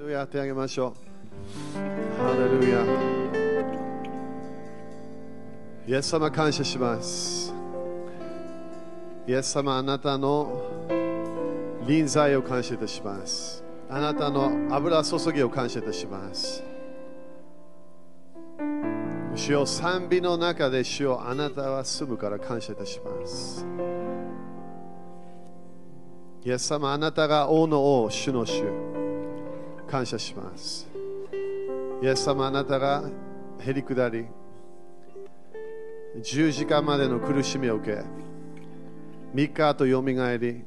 レルヤ手あげましょう。ハレルヤ。イエス様感謝します。イエス様あなたの臨在を感謝いたします。あなたの油注ぎを感謝いたします。主よ賛美の中で主よあなたは住むから感謝いたします。イエス様あなたが王の王、主の主。感謝します。イエス様あなたがへりくだり、十字架までの苦しみを受け、3日後よみがえり、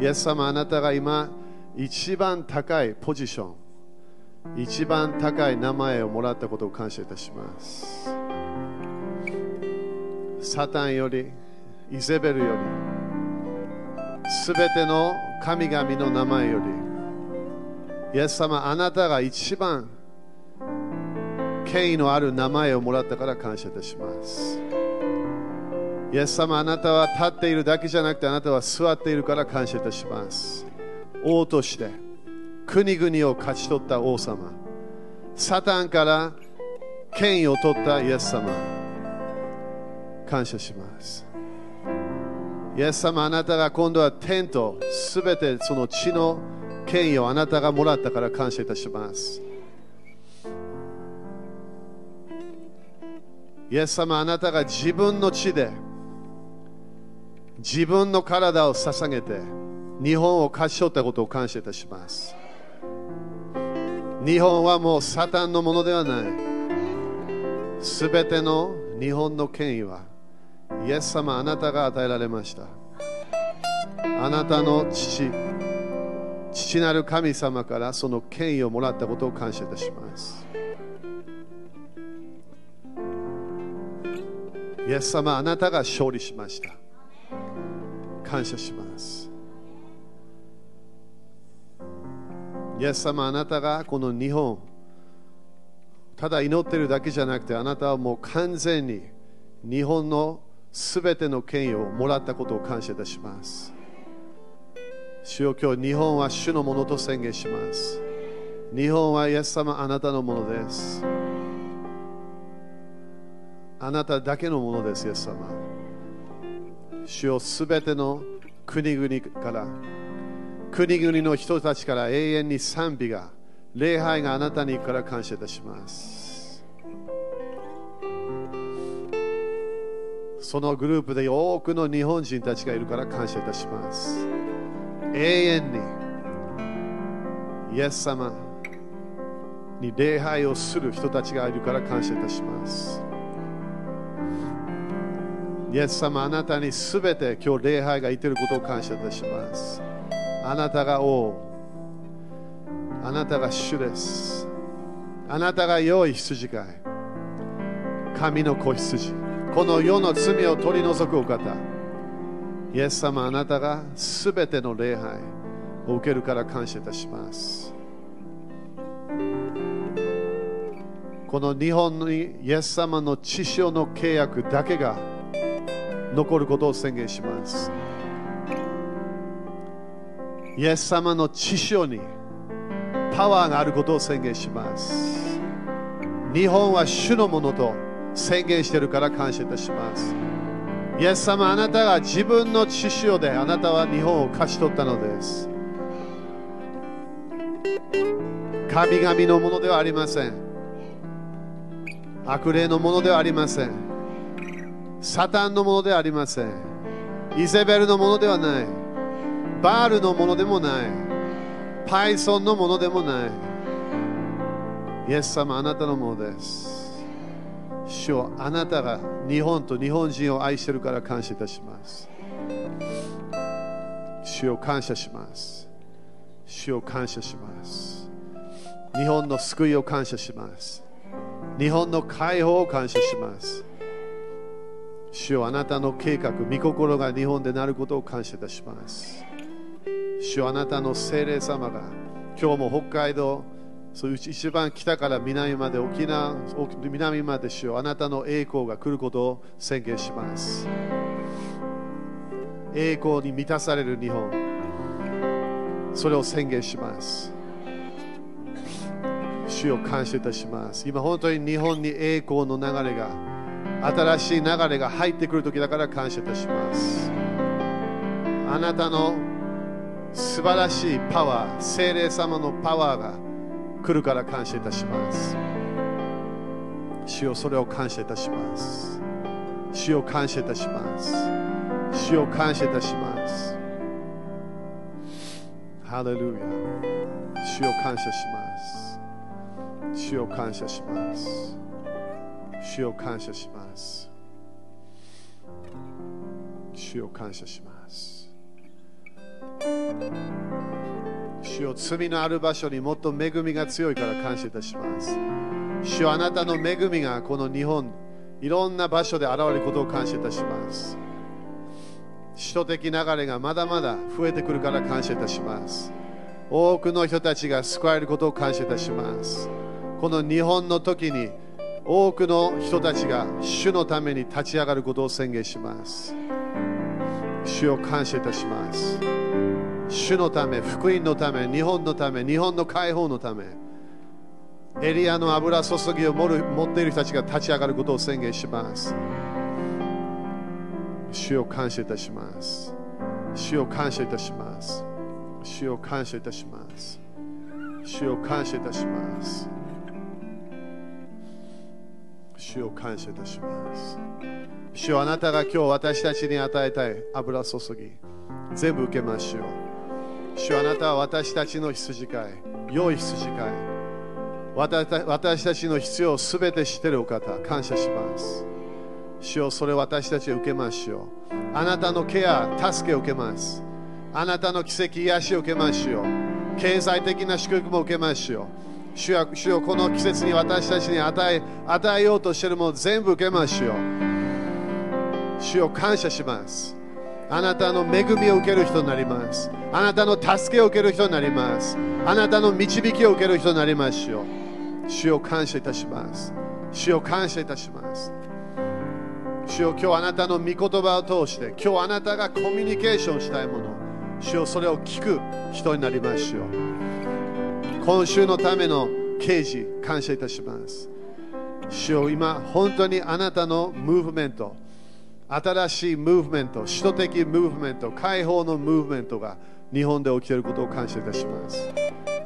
イエス様あなたが今、一番高いポジション、一番高い名前をもらったことを感謝いたします。サタンより、イゼベルより、すべての神々の名前より、イエス様、あなたが一番権威のある名前をもらったから感謝いたします。イエス様、あなたは立っているだけじゃなくて、あなたは座っているから感謝いたします。王として国々を勝ち取った王様、サタンから権威を取ったイエス様、感謝します。イエス様、あなたが今度は天とすべてその地の権威をあなたがもらったから感謝いたします。イエス様、あなたが自分の地で自分の体を捧げて日本を勝ち取ったことを感謝いたします。日本はもうサタンのものではない。すべての日本の権威はイエス様、あなたが与えられました。あなたの父、父なる神様からその権威をもらったことを感謝いたします。イエス様、あなたが勝利しました。感謝します。イエス様、あなたがこの日本、ただ祈ってるだけじゃなくて、あなたはもう完全に日本のすべての権威をもらったことを感謝いたします。主よ今日日本は主のものと宣言します。日本はイエス様あなたのものです。あなただけのものです、イエス様。主よすべての国々から、国々の人たちから永遠に賛美が、礼拝があなたにから感謝いたします。そのグループで多くの日本人たちがいるから感謝いたします。永遠にイエス様に礼拝をする人たちがいるから感謝いたします。イエス様、あなたにすべて今日礼拝がいていることを感謝いたします。あなたが王、あなたが主です。あなたが良い羊飼い、神の子羊、この世の罪を取り除くお方。イエス様、あなたがすべての礼拝を受けるから感謝いたします。この日本にイエス様の血潮の契約だけが残ることを宣言します。イエス様の血潮にパワーがあることを宣言します。日本は主のものと宣言しているから感謝いたします。イエス様、あなたが自分の血潮であなたは日本を勝ち取ったのです。神々のものではありません。悪霊のものではありません。サタンのものではありません。イゼベルのものではない。バールのものでもない。パイソンのものでもない。イエス様、あなたのものです。主よあなたが日本と日本人を愛してるから感謝いたします。主を感謝します。主を感謝します。日本の救いを感謝します。日本の解放を感謝します。主よあなたの計画、御心が日本でなることを感謝いたします。主よあなたの精霊様が今日も北海道、そういう一番北から南まで沖縄、南まで主よあなたの栄光が来ることを宣言します。栄光に満たされる日本、それを宣言します。主を感謝いたします今本当に日本に栄光の流れが新しい流れが入ってくる時だから感謝いたしますあなたの素晴らしいパワー精霊様のパワーが来るから感謝いたします。主よそれを感謝いたします。主を感謝いたします。主を感謝いたします。ハレルヤ。主を感謝します。主を感謝します。主を感謝します。主を感謝します。主を罪のある場所にもっと恵みが強いから感謝いたします。主あなたの恵みがこの日本いろんな場所で現れることを感謝いたします。使徒的流れがまだまだ増えてくるから感謝いたします。多くの人たちが救われることを感謝いたします。この日本の時に多くの人たちが主のために立ち上がることを宣言します。主を感謝いたします。主のため福音のため日本のため日本の解放のためエリアの油注ぎを持っている人たちが立ち上がることを宣言します。主を感謝いたします。主を感謝いたします。主を感謝いたします。主を感謝いたします。主を感謝いたします。主をあなたが今日私たちに与えたい油注ぎ全部受けましょう主あなたは私たちの羊飼い良い羊飼い。私たちの必要をすべて知っているお方感謝します。主よそれを私たちは受けましょう。あなたのケア助けを受けます。あなたの奇跡癒しを受けましょう。経済的な祝福も受けましょう。主よ主よこの季節に私たちに与え与えようとしているもの全部受けましょう。主よ感謝します。あなたの恵みを受ける人になります。あなたの助けを受ける人になります。あなたの導きを受ける人になりましょう主を感謝いたします。主を感謝いたします。主を今日あなたの御言葉を通して今日あなたがコミュニケーションしたいもの主をそれを聞く人になりましょう今週のための刑事感謝いたします。主を今本当にあなたのムーブメント新しいムーブメント首都的ムーブメント解放のムーブメントが日本で起きていることを感謝いたします。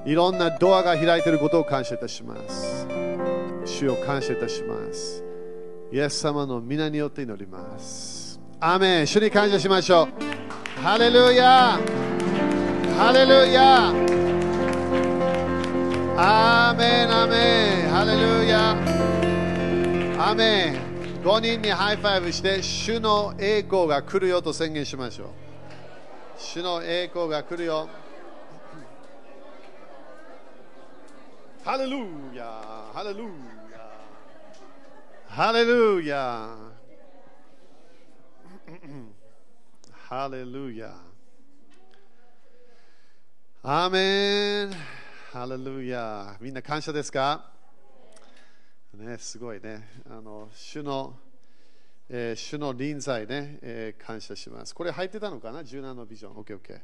いろんなドアが開いていることを感謝いたします。主を感謝いたします。イエス様の皆によって祈ります。アメン。主に感謝しましょう。ハレルヤハレルヤアーメンアメン。ハレルヤアメン。5人にハイファイブして主の栄光が来るよと宣言しましょう。主の栄光が来るよ。ハレルヤ。ハレルヤ。ハレルヤ。ハレルヤ。アーメン。ハレルヤ。みんな感謝ですか？ね、すごいね。あの主の、えー、主の臨在ね、えー、感謝します。これ入ってたのかな ?17 のビジョン。OKOK、OK。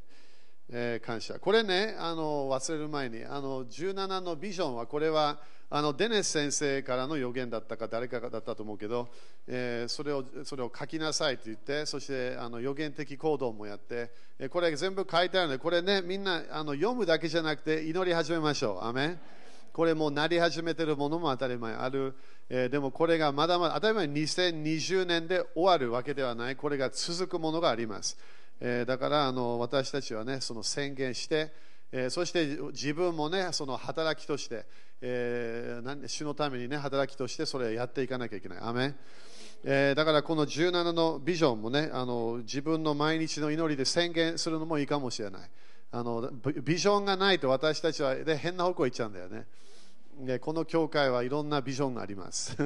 えー、感謝。これね、あの忘れる前に、あの17のビジョンは、これはあのデネス先生からの予言だったか、誰かだったと思うけど、えー、それをそれを書きなさいと言って、そしてあの予言的行動もやって、え、これ全部書いてあるので、これね、みんなあの読むだけじゃなくて、祈り始めましょう。アメこれもなり始めてるものも当たり前ある、えー、でもこれがまだまだ当たり前2020年で終わるわけではない。これが続くものがあります、えー、だからあの私たちはねその宣言して、えー、そして自分もねその働きとして、えー、主のためにね働きとしてそれをやっていかなきゃいけない。アメえー、だからこの17のビジョンもねあの自分の毎日の祈りで宣言するのもいいかもしれない。あのビジョンがないと私たちは、ね、変な方向行っちゃうんだよね。でこの教会はいろんなビジョンがあります、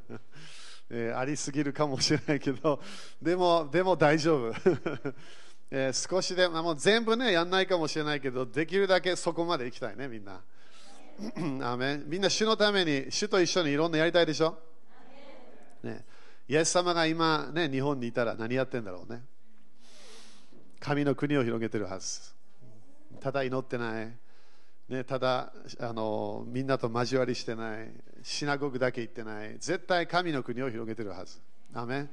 えー、ありすぎるかもしれないけどでもでも大丈夫、えー、少しでも全部ねやんないかもしれないけどできるだけそこまで行きたいねみんな。アメみんな主のために主と一緒にいろんなやりたいでしょ、ね、イエス様が今、ね、日本にいたら何やってんだろうね。神の国を広げてるはず。ただ祈ってない。ね、ただあのみんなと交わりしてない。シナゴグだけ行ってない。絶対神の国を広げてるはず。アメ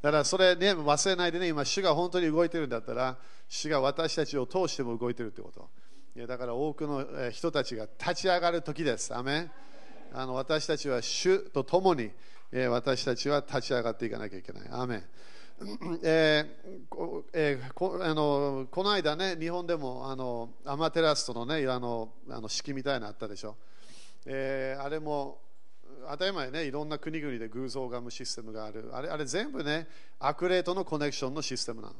だからそれね忘れないでね。今主が本当に動いてるんだったら主が私たちを通しても動いてるってこと。いやだから多くの人たちが立ち上がる時です。アメあの私たちは主と共に私たちは立ち上がっていかなきゃいけない。アメえーえー、こあのこの間ね、日本でもあのアマテラストの,、ね、あのあの式みたいなのあったでしょ、えー、あれも当たり前ね、いろんな国々で偶像ガムシステムがある、あれあれ全部ね、アクレートのコネクションのシステムなの。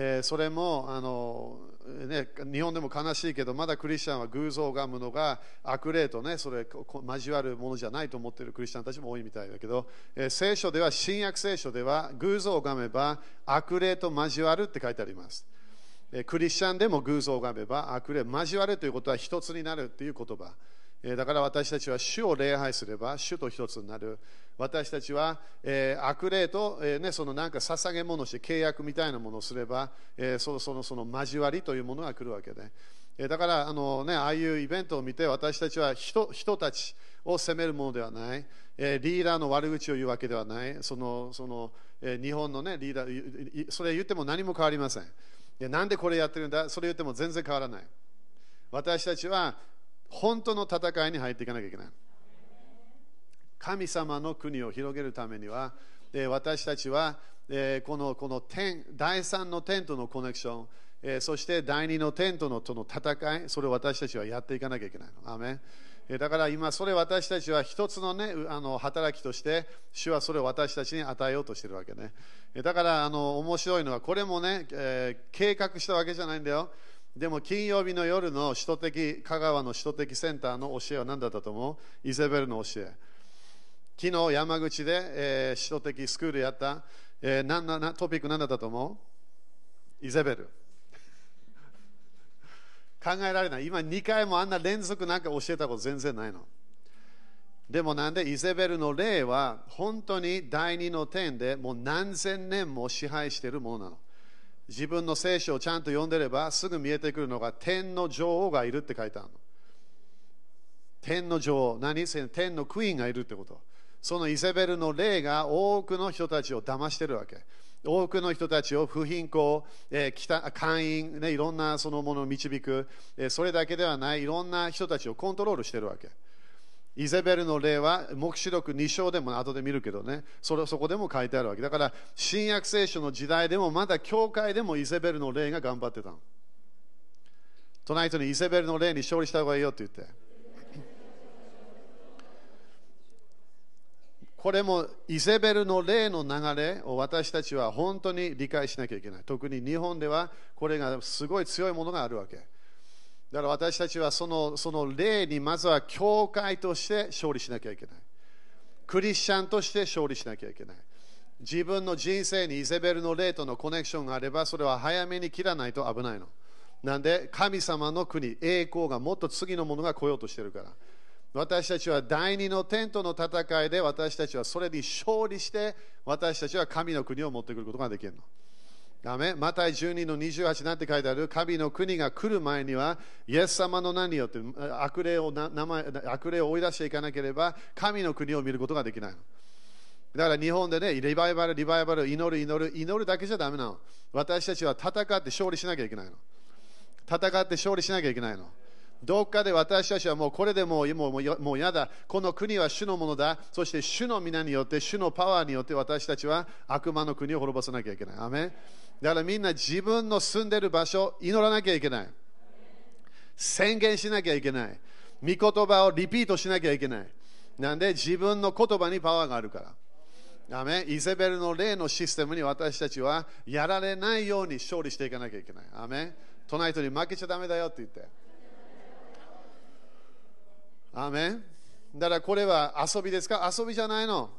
えー、それもあの、ね、日本でも悲しいけどまだクリスチャンは偶像を拝むのが悪霊と、ね、それ交わるものじゃないと思っているクリスチャンたちも多いみたいだけど、えー、聖書では新約聖書では偶像を拝めば悪霊と交わるって書いてあります、えー、クリスチャンでも偶像を拝めば悪霊交わるということは一つになるという言葉。だから私たちは主を礼拝すれば主と一つになる。私たちは、えー、悪霊と、えーね、そのなんか捧げ物して契約みたいなものをすれば、えー、そのそのその交わりというものが来るわけで、え、だからあの、ね、ああいうイベントを見て私たちは人人たちを責めるものではない、え、リーダーの悪口を言うわけではない。そのその、え、日本の、ね、リーダーそれ言っても何も変わりません。いやなんでこれやってるんだ？それ言っても全然変わらない。私たちは本当の戦いに入っていかなきゃいけない。神様の国を広げるためには、え私たちは、えこのこの天第3の天とのコネクション、えそして第2の天とのとの戦い、それを私たちはやっていかなきゃいけないの。アメだから今、それ私たちは一つの,、ね、あの働きとして、主はそれを私たちに与えようとしてるわけね。だからあの面白いのは、これもね、えー、計画したわけじゃないんだよ。でも金曜日の夜の首都的、香川の首都的センターの教えは何だったと思う？イゼベルの教え。昨日山口で、えー、首都的スクールやった、えー、ななトピック何だったと思う？イゼベル。考えられない。今2回もあんな連続なんか教えたこと全然ないの。でもなんでイゼベルの霊は本当に第二の点でもう何千年も支配しているものなの。自分の聖書をちゃんと読んでればすぐ見えてくるのが天の女王がいるって書いてあるの。天の女王、何？天のクイーンがいるってこと。そのイゼベルの霊が多くの人たちを騙してるわけ。多くの人たちを不貧困、えー、会員、ね、いろんなそのものを導く、えー、それだけではないいろんな人たちをコントロールしてるわけ。イゼベルの例は黙示録2章でも後で見るけどね。それそこでも書いてあるわけ。だから新約聖書の時代でもまだ教会でもイゼベルの霊が頑張ってたの。隣人にイゼベルの霊に勝利した方がいいよって言って。これもイゼベルの例の流れを私たちは本当に理解しなきゃいけない。特に日本ではこれがすごい強いものがあるわけ。だから私たちはそのその例にまずは教会として勝利しなきゃいけない。クリスチャンとして勝利しなきゃいけない。自分の人生にイゼベルの霊とのコネクションがあればそれは早めに切らないと危ないの。なんで神様の国、栄光がもっと次のものが来ようとしてるから。私たちは第二のテントの戦いで私たちはそれに勝利して私たちは神の国を持ってくることができるの。ダメマタイ12の28なんて書いてある神の国が来る前にはイエス様の名によって悪霊を名前悪霊を追い出していかなければ神の国を見ることができないの。だから日本でね、リバイバル、リバイバル、祈る、祈る、祈るだけじゃだめなの。私たちは戦って勝利しなきゃいけないの。戦って勝利しなきゃいけないの。どっかで私たちはもうこれでもうもうもうやだ、この国は主のものだ、そして主の皆によって、主のパワーによって私たちは悪魔の国を滅ぼさなきゃいけない。アメだからみんな自分の住んでる場所、祈らなきゃいけない。宣言しなきゃいけない。御言葉をリピートしなきゃいけない。なんで自分の言葉にパワーがあるから。アメイゼベルの例のシステムに私たちはやられないように勝利していかなきゃいけない。アメ隣人に負けちゃだめだよって言って。アメンだからこれは遊びですか？遊びじゃないの。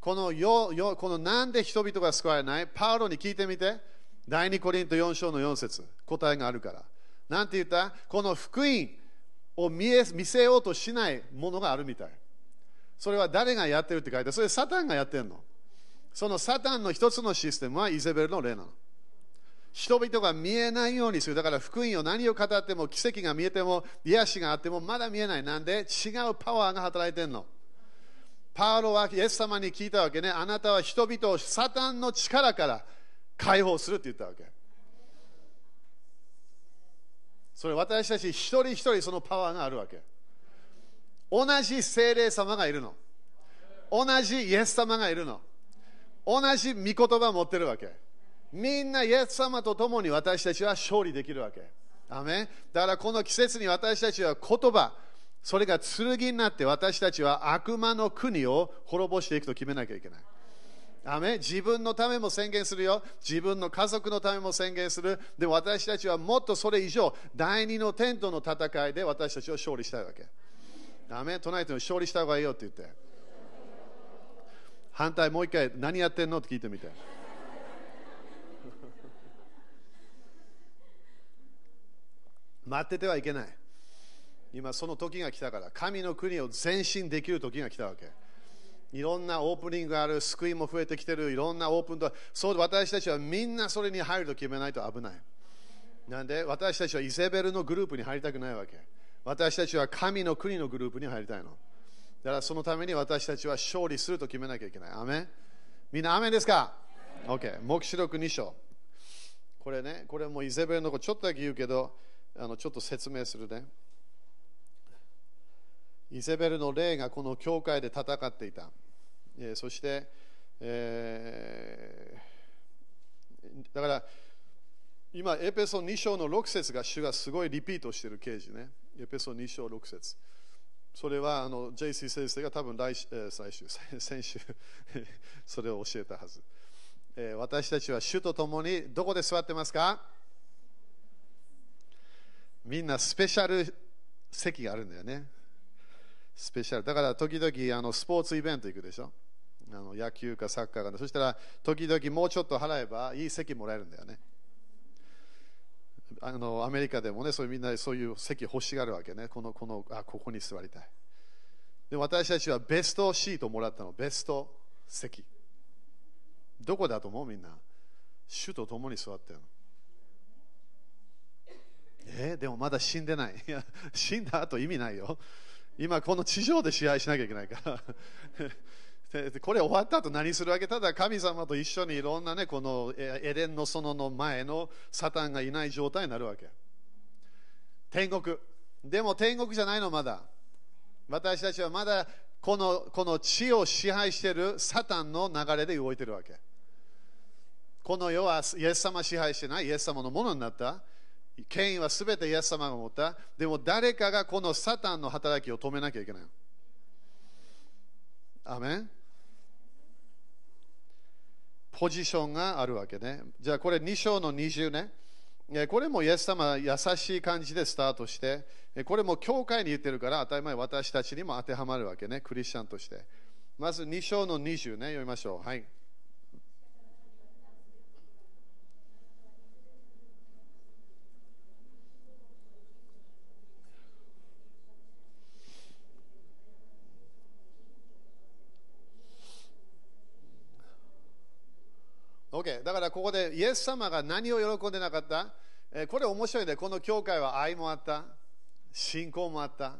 このよよこのなんで人々が救われない？パウロに聞いてみて。第2コリント4章の4節答えがあるから。なんて言った？この福音を見え見せようとしないものがあるみたい。それは誰がやってるって書いてそれサタンがやってるの。そのサタンの一つのシステムはイゼベルの例なの。人々が見えないようにする。だから福音を何を語っても奇跡が見えても癒しがあってもまだ見えない。なんで？違うパワーが働いてるの。パウロはイエス様に聞いたわけね。あなたは人々をサタンの力から解放するって言ったわけ。それ私たち一人一人そのパワーがあるわけ。同じ精霊様がいるの。同じイエス様がいるの。同じ御言葉を持ってるわけ。みんなイエス様と共に私たちは勝利できるわけ。アメだからこの季節に私たちは言葉、それが剣になって私たちは悪魔の国を滅ぼしていくと決めなきゃいけない。アメ自分のためも宣言するよ。自分の家族のためも宣言する。でも私たちはもっとそれ以上、第二のテントの戦いで私たちは勝利したいわけ。アメ隣人に勝利した方がいいよって言って。反対もう一回何やってんの？って聞いてみて。待っててはいけない。今その時が来たから、神の国を前進できる時が来たわけ。いろんなオープニングがある、救いも増えてきてる、いろんなオープンと、そう私たちはみんなそれに入ると決めないと危ない。なんで私たちはイゼベルのグループに入りたくないわけ。私たちは神の国のグループに入りたいの。だからそのために私たちは勝利すると決めなきゃいけない。アメみんなアメですか ?OK。黙示録2章。これね、これもイゼベルのことちょっとだけ言うけど、あのちょっと説明するね。イゼベルの霊がこの教会で戦っていた。え、そして、えー、だから今、エペソ2章の6節が主がすごいリピートしている刑事ね。エペソ2章6節それはあの JC 先生が多分来、え、最終 先週 それを教えたはず、えー、私たちは主と共にどこで座ってますか？みんなスペシャル席があるんだよね。スペシャル。だから時々あのスポーツイベント行くでしょ。あの野球かサッカーか。そしたら時々もうちょっと払えばいい席もらえるんだよね。あのアメリカでもねそういうみんなそういう席欲しがるわけね。このこのあここに座りたい。で私たちはベストシートもらったの。ベスト席。どこだと思う？みんな。主と共に座ってるの。えー、でもまだ死んでないいや死んだ後意味ないよ今この地上で試合しなきゃいけないから これ終わった後何するわけ？ただ神様と一緒にいろんなね、このエデンの園の前のサタンがいない状態になるわけ。天国。でも天国じゃないの、まだ。私たちはまだこのこの地を支配しているサタンの流れで動いてるわけ。この世はイエス様支配してない、イエス様のものになった。権威はすべてイエス様が持った。でも誰かがこのサタンの働きを止めなきゃいけない。アメンポジションがあるわけね。じゃあこれ2章の20ね。これもイエス様優しい感じでスタートして、これも教会に言ってるから当たり前私たちにも当てはまるわけね、クリスチャンとして。まず2章の20ね、読みましょう。はい。OK、だからここでイエス様が何を喜んでなかった、えー、これ面白いね。この教会は愛もあった、信仰もあった、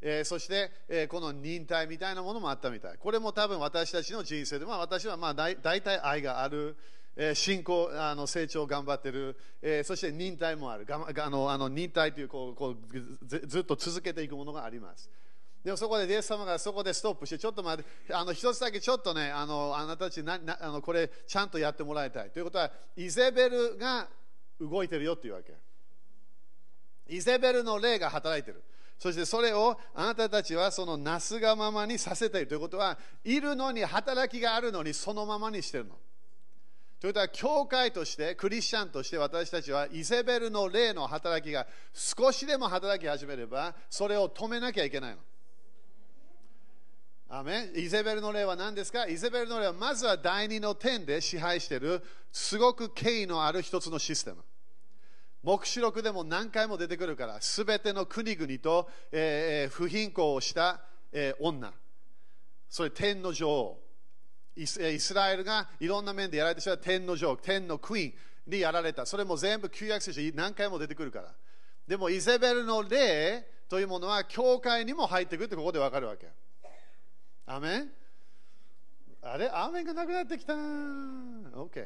えー、そして、えー、この忍耐みたいなものもあったみたい。これも多分私たちの人生で、まあ、私はまあ大大体愛がある、えー、信仰あの成長頑張ってる、え、そして忍耐もある。があのあの忍耐というこうこうずっと続けていくものがあります。でもそこでイエス様がそこでストップして、ちょっと待って、あの一つだけちょっとね、あのあなたたちななあのこれちゃんとやってもらいたい。ということは、イゼベルが動いてるよっていうわけ。イゼベルの霊が働いてる。そしてそれをあなたたちはそのなすがままにさせているということは、いるのに働きがあるのにそのままにしてるの。ということは、教会として、クリスチャンとして私たちは、イゼベルの霊の働きが少しでも働き始めれば、それを止めなきゃいけないの。アメイゼベルの例は何ですか?イゼベルの例はまずは第二の点で支配しているすごく権威のある一つのシステム。黙示録でも何回も出てくるから、すべての国々と、えー、不貧困をした、えー、女。それ天の女王。イスラエルがいろんな面でやられてしまう天の女王、天のクイーン、にやられた。それも全部旧約聖書何回も出てくるから。でもイゼベルの霊というものは教会にも入ってくるってここでわかるわけ。アメンあれ？アーメンがなくなってきた。OK。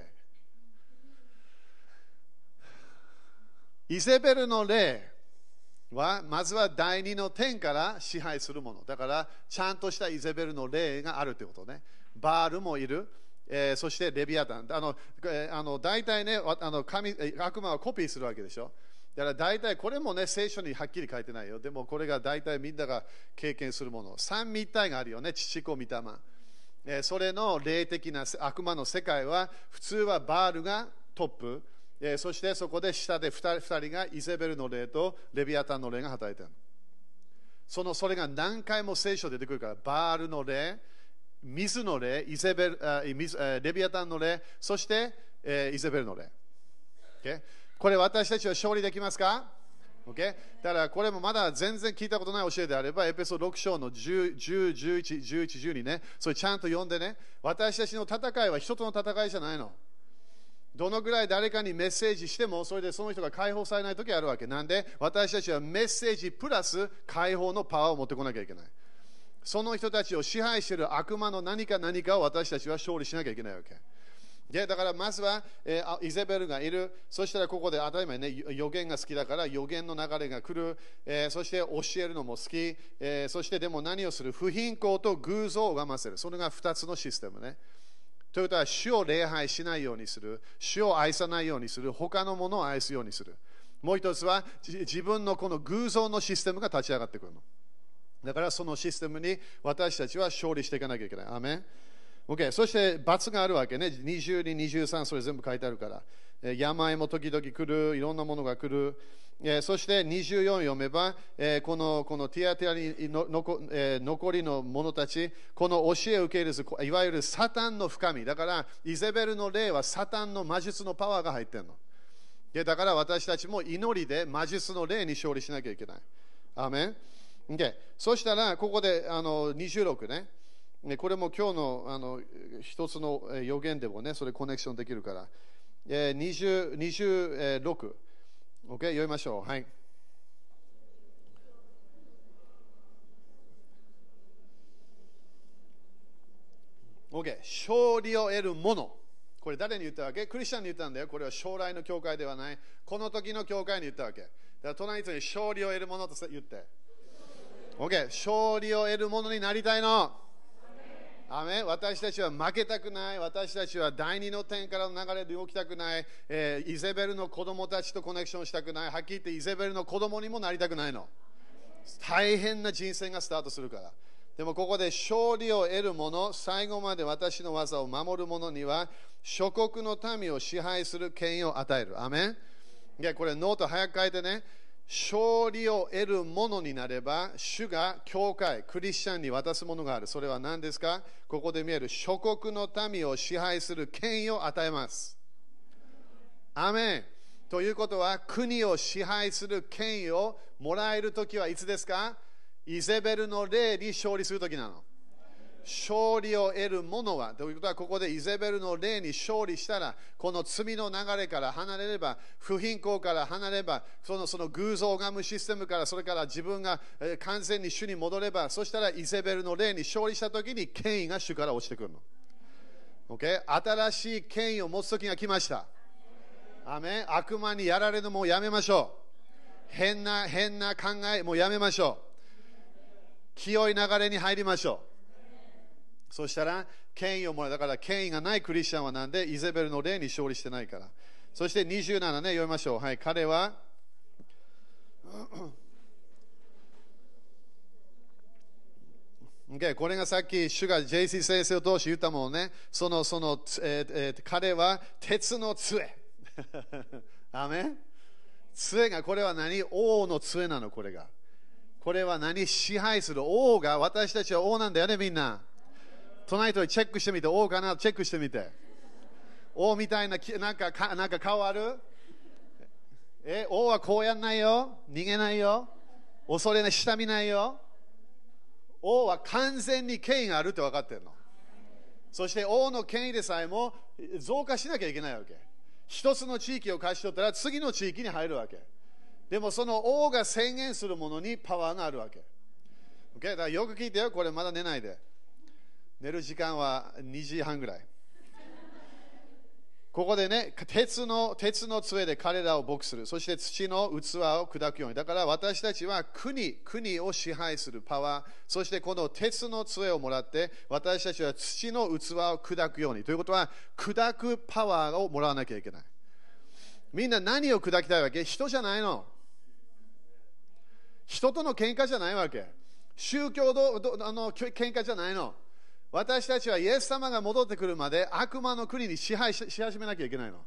イゼベルの霊はまずは第二の天から支配するもの。だからちゃんとしたイゼベルの霊があるということね。バールもいる。えー、そしてレビアタン。あの、えー、あの大体ねあの神、悪魔はコピーするわけでしょ。だから大体これもね、聖書にはっきり書いてないよ。でもこれが大体みんなが経験するもの。三密体があるよね、父子御霊。えー、それの霊的な悪魔の世界は、普通はバールがトップ。えー、そしてそこで下で2人がイゼベルの霊とレビアタンの霊が働いている。そのそれが何回も聖書で出てくるから、バールの霊、水の霊、イゼベルあ水レビアタンの霊、そして、えー、イゼベルの霊。Okay? これ私たちは勝利できますか？Okay? だからこれもまだ全然聞いたことない教えであれば、エペソード6章の10、10 11、11、12ね、それちゃんと読んでね、私たちの戦いは人との戦いじゃないの。どのぐらい誰かにメッセージしても、それでその人が解放されないときあるわけ。なんで、私たちはメッセージプラス解放のパワーを持ってこなきゃいけない。その人たちを支配している悪魔の何か何かを私たちは勝利しなきゃいけないわけ。でだからまずは、えー、イゼベルがいる、そしたらここで当たり前ね、予言が好きだから予言の流れが来る、えー、そして教えるのも好き、えー、そしてでも何をする？不貧困と偶像を拝ませる。それが2つのシステムね。ということは、主を礼拝しないようにする、主を愛さないようにする、他のものを愛すようにする。もう一つは、自分のこの偶像のシステムが立ち上がってくるの。だからそのシステムに私たちは勝利していかなきゃいけない。アメン OK、そして罰があるわけね。22、23、それ全部書いてあるから。病も時々来る、いろんなものが来る。えそして24読めば、えこのこのティアティアにののこ、え残りの者たち、この教えを受け入れず、いわゆるサタンの深み。だから、イゼベルの霊はサタンの魔術のパワーが入ってるの。でだから私たちも祈りで魔術の霊に勝利しなきゃいけない。アメン、o、そしたら、ここであの26ね。これも今日のあの一つの予言でもね、それコネクションできるから。えー、26、OK、読みましょう。はい。OK、勝利を得るもの。これ誰に言ったわけ？クリスチャンに言ったんだよ。これは将来の教会ではない。この時の教会に言ったわけ。だから隣に勝利を得るものと言って。OK、勝利を得るものになりたいの。アメ私たちは負けたくない。私たちは第二の点からの流れで動きたくない、えー、イゼベルの子供たちとコネクションしたくない。はっきり言ってイゼベルの子供にもなりたくないの。大変な人生がスタートするから。でもここで勝利を得る者、最後まで私の技を守る者には、諸国の民を支配する権威を与える。アメいや、これノート早く書いてね。勝利を得るものになれば、主が教会、クリスチャンに渡すものがある。それは何ですか？ここで見える諸国の民を支配する権威を与えます。アメンということは、国を支配する権威をもらえるときはいつですか？イゼベルの霊に勝利するときなの。勝利を得る者は、ということは、ここでイゼベルの霊に勝利したら、この罪の流れから離れれば、不品行から離れれば、そのその偶像を拝むシステムから、それから自分が完全に主に戻れば、そしたらイゼベルの霊に勝利したときに権威が主から落ちてくるの。Okay? 新しい権威を持つときが来ました。アメ悪魔にやられるのもやめましょう。変な、変な考えもやめましょう。清い流れに入りましょう。そしたら、権威をもらう。だから、権威がないクリスチャンはなんで、イゼベルの霊に勝利してないから。そして27ね、読みましょう。はい、彼は、Okay、これがさっき、主が JC 先生を通し言ったもんね。その、その、えーえー、彼は鉄の杖。アメ杖が、これは何？王の杖なの、これが。これは何？支配する王が、私たちは王なんだよね、みんな。隣とチェックしてみて、王かなチェックしてみて。王みたいな、なんか、かなんか顔ある？え、王はこうやんないよ。逃げないよ。恐れない、下見ないよ。王は完全に権威があるって分かってるの。そして王の権威でさえも増加しなきゃいけないわけ。一つの地域を貸し取ったら次の地域に入るわけ。でもその王が宣言するものにパワーがあるわけ。Okay? だからよく聞いてよ、これまだ寝ないで。寝る時間は2時半ぐらい。ここでね、鉄の鉄の杖で彼らを牧する。そして土の器を砕くように。だから私たちは国、国を支配するパワー。そしてこの鉄の杖をもらって、私たちは土の器を砕くように。ということは、砕くパワーをもらわなきゃいけない。みんな何を砕きたいわけ？人じゃないの。人との喧嘩じゃないわけ。宗教のあの喧嘩じゃないの。私たちはイエス様が戻ってくるまで悪魔の国に支配し始めなきゃいけないの。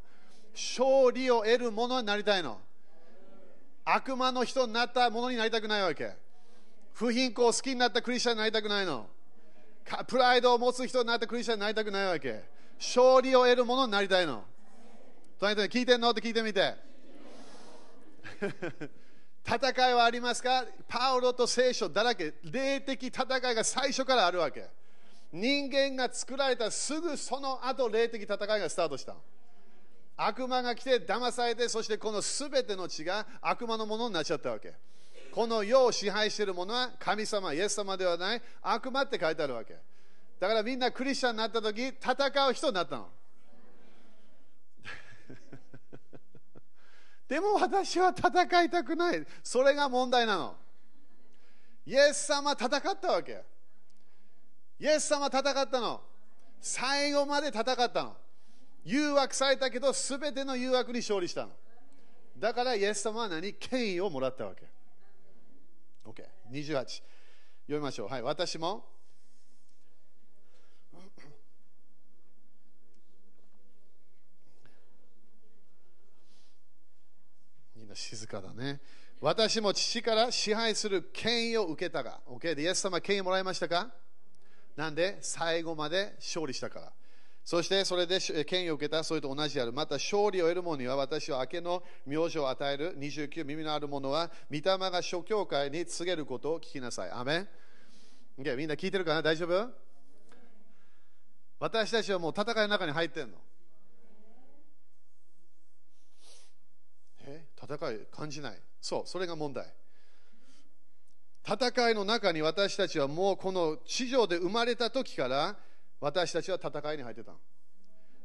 勝利を得るものになりたいの。悪魔の人になったものになりたくないわけ。不貧困を好きになったクリスチャンになりたくないの。プライドを持つ人になったクリスチャンになりたくないわけ。勝利を得るものになりたいの。隣人に聞いてんの？って聞いてみて。戦いはありますか？パウロと聖書だらけ。霊的戦いが最初からあるわけ。人間が作られたすぐその後霊的戦いがスタートした。悪魔が来て騙されてそしてこの全ての血が悪魔のものになっちゃったわけ。この世を支配しているものは神様イエス様ではない悪魔って書いてあるわけ。だからみんなクリスチャンになった時戦う人になったの。でも私は戦いたくない。それが問題なの。イエス様戦ったわけ。イエス様戦ったの。最後まで戦ったの。誘惑されたけど、すべての誘惑に勝利したの。だからイエス様は何権威をもらったわけ。OK。28。読みましょう。はい。私も。みんな静かだね。私も父から支配する権威を受けたが。OK。で、イエス様権威もらいましたか？なんで最後まで勝利したから。そしてそれで権威を受けたそれと同じである。また勝利を得る者には私は明けの名字を与える29耳のある者は御霊が諸教会に告げることを聞きなさい。アメン、みんな聞いてるかな？大丈夫？私たちはもう戦いの中に入ってんの。え？戦い感じない。そう、それが問題。戦いの中に私たちはもうこの地上で生まれた時から私たちは戦いに入ってた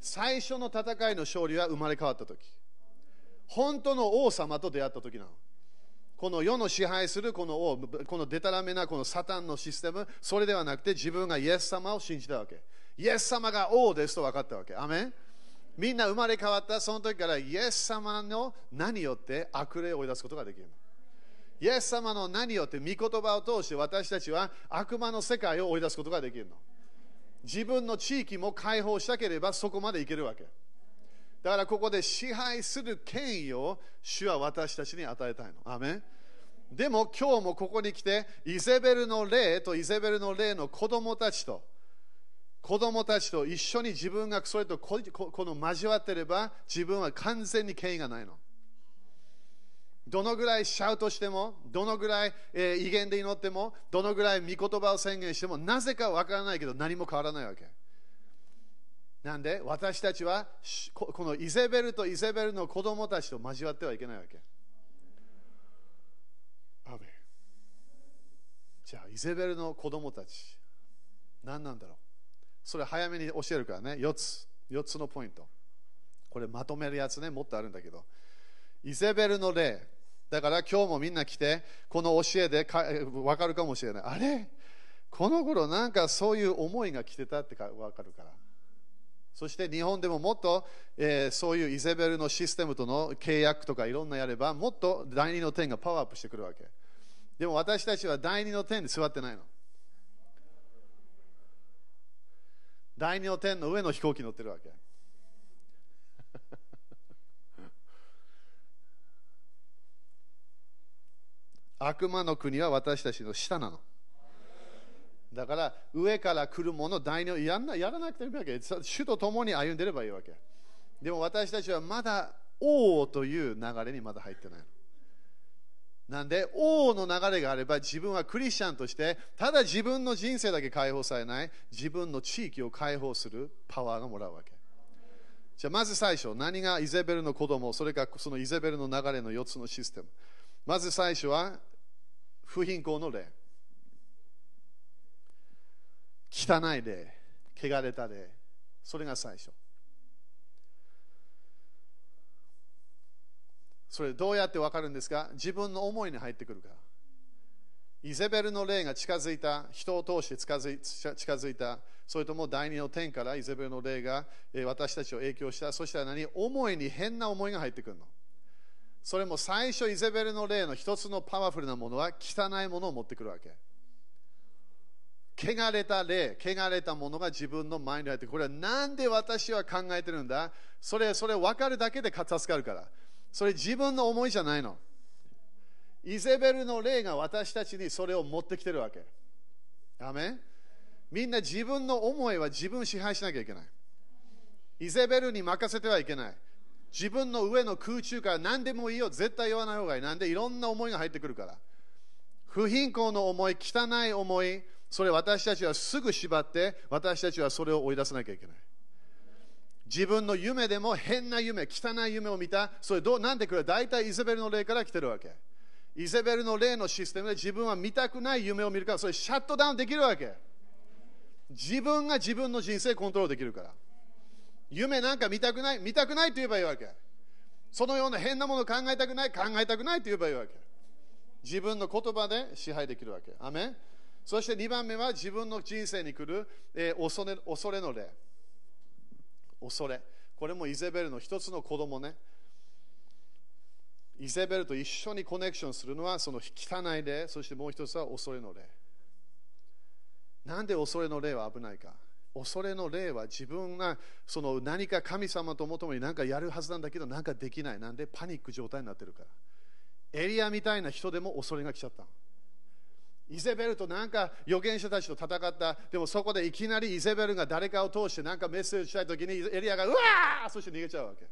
最初の戦いの勝利は生まれ変わった時。本当の王様と出会った時なの。この世の支配するこの王このデタラメなこのサタンのシステムそれではなくて自分がイエス様を信じたわけ。イエス様が王ですと分かったわけ。アメン。みんな生まれ変わったその時からイエス様の名によって悪霊を追い出すことができるの。イエス様の名によって御言葉を通して私たちは悪魔の世界を追い出すことができるの。自分の地域も解放したければそこまでいけるわけ。だからここで支配する権威を主は私たちに与えたいの。アメでも今日もここに来てイゼベルの霊とイゼベルの霊の子供たちと子供たちと一緒に自分がそれとこの交わってれば自分は完全に権威がないの。どのぐらいシャウトしても、どのぐらい、えー、威厳で祈っても、どのぐらい御言葉を宣言しても、なぜかわからないけど何も変わらないわけ。なんで私たちはこのイゼベルとイゼベルの子供たちと交わってはいけないわけ。じゃあ、イゼベルの子供たち、何なんだろうそれ早めに教えるからね、4つ、4つのポイント。これまとめるやつね、もっとあるんだけど。イゼベルの霊。だから今日もみんな来て、この教えでか分かるかもしれない。あれ？この頃なんかそういう思いが来てたってか分かるから。そして日本でももっと、えー、そういうイゼベルのシステムとの契約とかいろんなやれば、もっと第二の点がパワーアップしてくるわけ。でも私たちは第二の点に座ってないの。第二の点の上の飛行機乗ってるわけ。悪魔の国は私たちの下なの。だから上から来るもの第二やんなやらなくてもいいわけ。主と共に歩んでればいいわけ。でも私たちはまだ王という流れにまだ入ってないの。なんで王の流れがあれば自分はクリスチャンとしてただ自分の人生だけ解放されない自分の地域を解放するパワーがもらうわけ。じゃあまず最初、何がイゼベルの子供、それかそのイゼベルの流れの4つのシステム。まず最初は、不貧困の例。汚い例、汚れた例。それが最初。それどうやってわかるんですか？自分の思いに入ってくるか。イゼベルの霊が近づいた、人を通して近づい近づいた、それとも第二の天からイゼベルの霊が私たちを影響した、そしたら何？思いに変な思いが入ってくるの。それも最初、イゼベルの霊の一つのパワフルなものは汚いものを持ってくるわけ。汚れた霊、汚れたものが自分の前に入ってこれはなんで私は考えてるんだ？それ、それ分かるだけで助かるから。それ自分の思いじゃないの。イゼベルの霊が私たちにそれを持ってきてるわけ。アメみんな自分の思いは自分支配しなきゃいけない。イゼベルに任せてはいけない。自分の上の空中から何でもいいよ、絶対言わない方がいい。なんでいろんな思いが入ってくるから。不貧困の思い、汚い思い、それ私たちはすぐ縛って、私たちはそれを追い出さなきゃいけない。自分の夢でも変な夢、汚い夢を見た、それどうなんでくる大体イゼベルの霊から来てるわけ。イゼベルの例のシステムで自分は見たくない夢を見るから、それシャットダウンできるわけ。自分が自分の人生コントロールできるから。夢なんか見たくない、見たくないと言えばいいわけ。そのような変なもの考えたくない、考えたくないと言えばいいわけ。自分の言葉で支配できるわけ。アメそして2番目は自分の人生に来る、えー、恐れ恐れの例。恐れ。これもイゼベルの一つの子供ね。イゼベルと一緒にコネクションするのはその汚い霊、そしてもう一つは恐れの霊。なんで恐れの霊は危ないか恐れの霊は自分がその何か神様ともともに何かやるはずなんだけど何かできない。なんでパニック状態になってるから。エリアみたいな人でも恐れが来ちゃった。イゼベルとなんか預言者たちと戦った。でもそこでいきなりイゼベルが誰かを通して何かメッセージしたいときにエリアがうわーそして逃げちゃうわけ。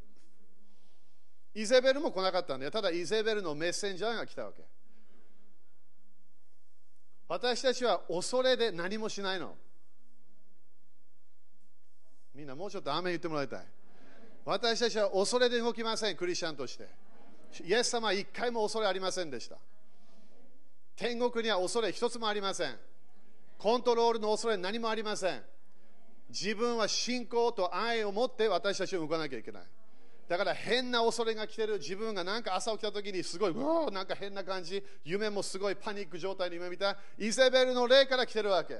イゼベルも来なかったんだよ。ただイゼベルのメッセンジャーが来たわけ。私たちは恐れで何もしないの。なもうちょっと雨言ってもらいたい。私たちは恐れで動きません、クリスチャンとして。イエス様は一回も恐れありませんでした。天国には恐れ一つもありません。コントロールの恐れ何もありません。自分は信仰と愛を持って私たちを動かなきゃいけない。だから変な恐れが来てる自分がなんか朝起きた時にすごい、うなんか変な感じ、夢もすごいパニック状態に夢見た、イゼベルの霊から来てるわけ。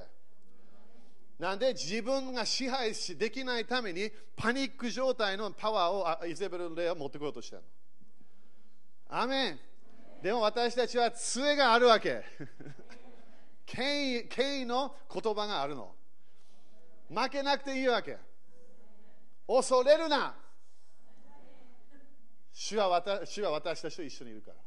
なんで自分が支配しできないためにパニック状態のパワーをイゼベルの霊は持ってこようとしてるの。アメン。でも私たちは杖があるわけ。権威権威の言葉があるの。負けなくていいわけ。恐れるな。主は私主は私たちと一緒にいるから。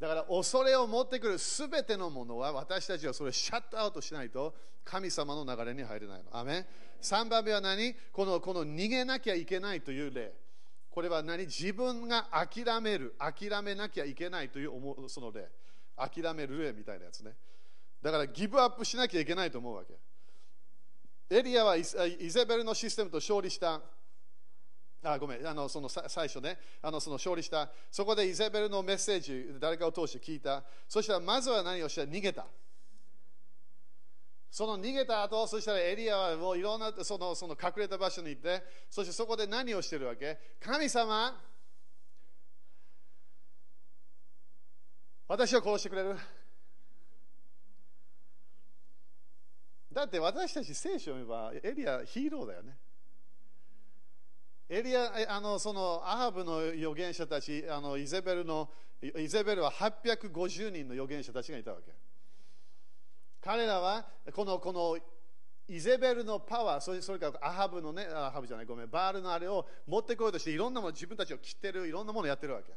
だから恐れを持ってくるすべてのものは私たちはそれをシャットアウトしないと神様の流れに入れないの。アメ3番目は何？このこの逃げなきゃいけないという例。これは何？自分が諦める、諦めなきゃいけないというその例。諦める例みたいなやつね。だからギブアップしなきゃいけないと思うわけ。エリアはイゼベルのシステムと勝利したあごめん。あのその最初ね。あのその勝利した。そこでイゼベルのメッセージ誰かを通して聞いた。そしたらまずは何をした？逃げた。その逃げた後そしたらエリアはもういろんなそのその隠れた場所に行って。そしてそこで何をしてるわけ？神様私を殺してくれる。だって私たち聖書を読めばエリアヒーローだよね。エリアあのそのアハブの預言者たちあのイゼベルのイゼベルは850人の預言者たちがいたわけ。彼らはこのこのイゼベルのパワーそれそれからアハブのねアハブじゃないごめんバールのあれを持ってこようとしていろんなもの自分たちを切ってるいろんなものをやってるわけ。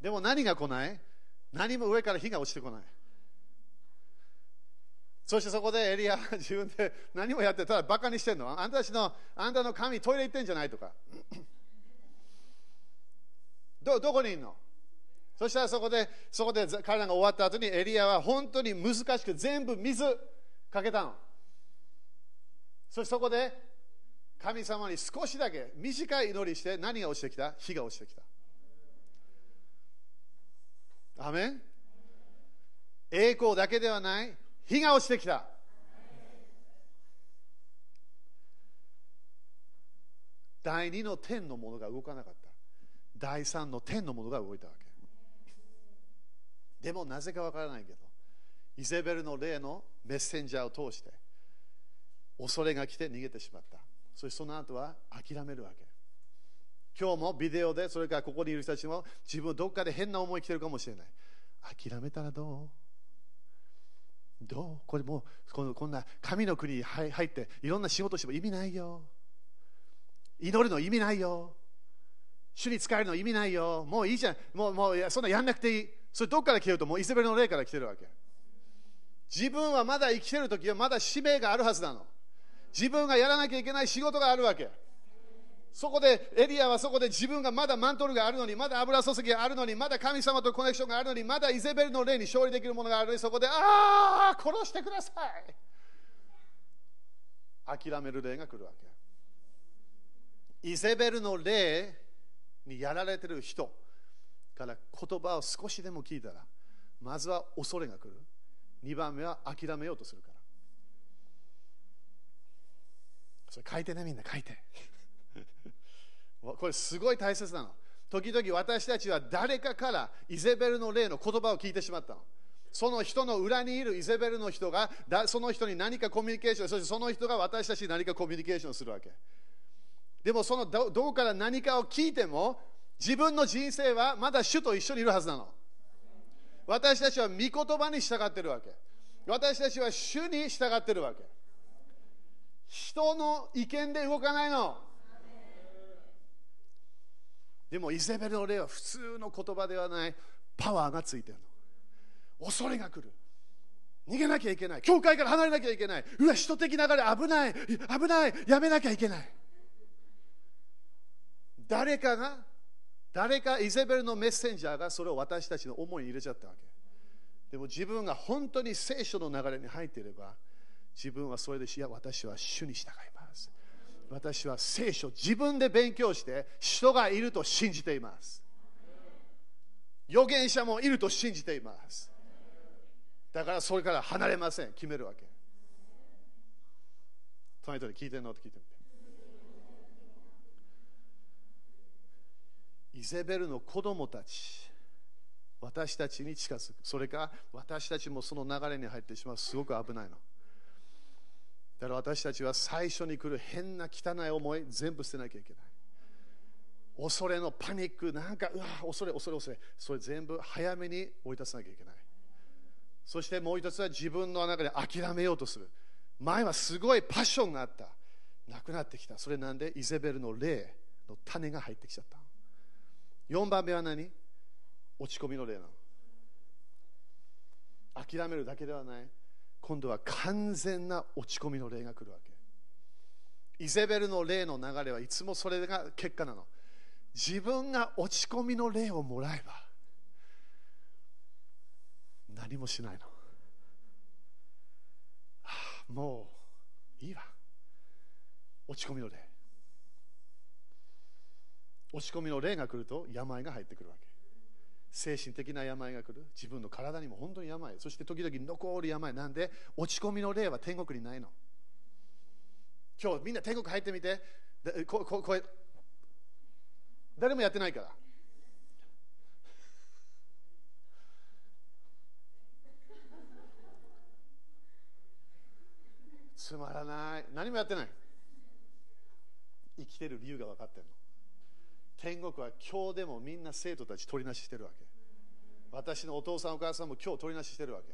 でも何が来ない？何も上から火が落ちてこない。そしてそこでエリアは自分で何もやってただバカにしてんの？あんたたちのあんたの神トイレ行ってんじゃないとか。どどこにいんの？そしたらそこでそこで彼らが終わった後にエリアは本当に難しく全部水かけたの。そしてそこで神様に少しだけ短い祈りして何が落ちてきた？火が落ちてきた。アメン？栄光だけではない。火が落ちてきた。第二の天のものが動かなかった。第三の天のものが動いたわけ。でもなぜかわからないけど、イゼベルの霊のメッセンジャーを通して、恐れが来て逃げてしまった。そしてその後は諦めるわけ。今日もビデオで、それからここにいる人たちも自分どっかで変な思い来てるかもしれない。諦めたらどう？どう？これもうこのこんな神の国に入っていろんな仕事しても意味ないよ。祈るの意味ないよ。主に使えるの意味ないよ。もういいじゃん。もうもうそんなやんなくていい。それどっから来てるともうイゼベルの霊から来てるわけ。自分はまだ生きてる時はまだ使命があるはずなの。自分がやらなきゃいけない仕事があるわけ。そこで、エリアはそこで自分がまだマントルがあるのに、まだ油注ぎがあるのに、まだ神様とコネクションがあるのに、まだイゼベルの霊に勝利できるものがあるのに、そこで、ああ、殺してください。諦める霊が来るわけ。イゼベルの霊にやられてる人から言葉を少しでも聞いたら、まずは恐れが来る。2番目は諦めようとするから。それ書いてね、みんな書いて。これすごい大切なの。時々私たちは誰かからイゼベルの例の言葉を聞いてしまったの。その人の裏にいるイゼベルの人がその人に何かコミュニケーション、そしてその人が私たちに何かコミュニケーションするわけ。でもそのどどこから何かを聞いても自分の人生はまだ主と一緒にいるはずなの。私たちは御言葉に従ってるわけ。私たちは主に従ってるわけ。人の意見で動かないの。でもイゼベルの霊は普通の言葉ではない。パワーがついてるの。恐れが来る。逃げなきゃいけない。教会から離れなきゃいけない。うわ人的流れ危ない。危ない。やめなきゃいけない。誰かが誰かイゼベルのメッセンジャーがそれを私たちの思いに入れちゃったわけ。でも自分が本当に聖書の流れに入っていれば自分はそれでいや私は主に従います。私は聖書自分で勉強して人がいると信じています。預言者もいると信じています。だからそれから離れません。決めるわけ。隣人に聞いてるの？と聞いてみて。イゼベルの子供たち私たちに近づく。それか私たちもその流れに入ってしまう。すごく危ないの。だから私たちは最初に来る変な汚い思い全部捨てなきゃいけない。恐れのパニックなんかうわ恐れ恐れ恐れ。それ全部早めに追い出さなきゃいけない。そしてもう一つは自分の中で諦めようとする。前はすごいパッションがあった。なくなってきた。それなんでイゼベルの霊の種が入ってきちゃった4番目は何？落ち込みの霊なの。諦めるだけではない。今度は完全な落ち込みの霊が来るわけ。イゼベルの霊の流れはいつもそれが結果なの。自分が落ち込みの霊をもらえば何もしないの、はあ、もういいわ。落ち込みの霊。落ち込みの霊が来ると病が入ってくるわけ。精神的な病が来る。自分の体にも本当に病。そして時々残る病。なんで落ち込みの霊は天国にないの。今日みんな天国入ってみて。こここ誰もやってないから。つまらない。何もやってない。生きてる理由が分かってるの。天国は今日でもみんな生徒たち取りなししてるわけ。私のお父さんお母さんも今日取りなししてるわけ。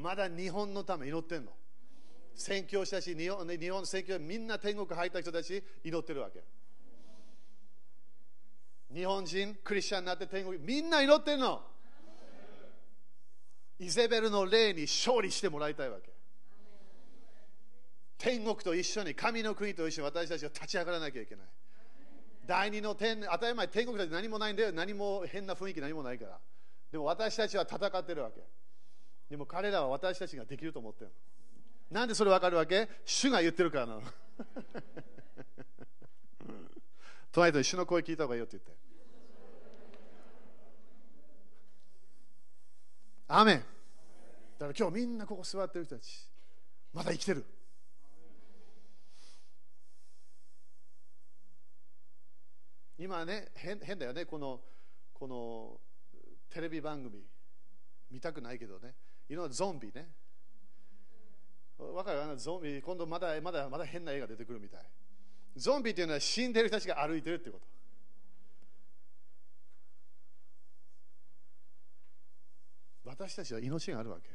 まだ日本のため祈ってんの。宣教したし日本日本宣教みんな天国入った人たち祈ってるわけ。日本人クリスチャンになって天国みんな祈ってるの。イゼベルの霊に勝利してもらいたいわけ。天国と一緒に神の国と一緒に私たちは立ち上がらなきゃいけない。第二の天当たり前天国だって何もないんだよ。何も変な雰囲気何もないから。でも私たちは戦ってるわけ。でも彼らは私たちができると思ってるなんでそれ分かるわけ？主が言ってるからなの。隣と一緒の声聞いた方がいいよって言って。アメン。だから今日みんなここ座ってる人たち、まだ生きてる。今ね変変だよね。このこのテレビ番組。見たくないけどね。いろんなゾンビね。わかる？かなゾンビ今度まだまだまだ変な絵が出てくるみたい。ゾンビっていうのは死んでる人たちが歩いてるってこと。私たちは命があるわけ。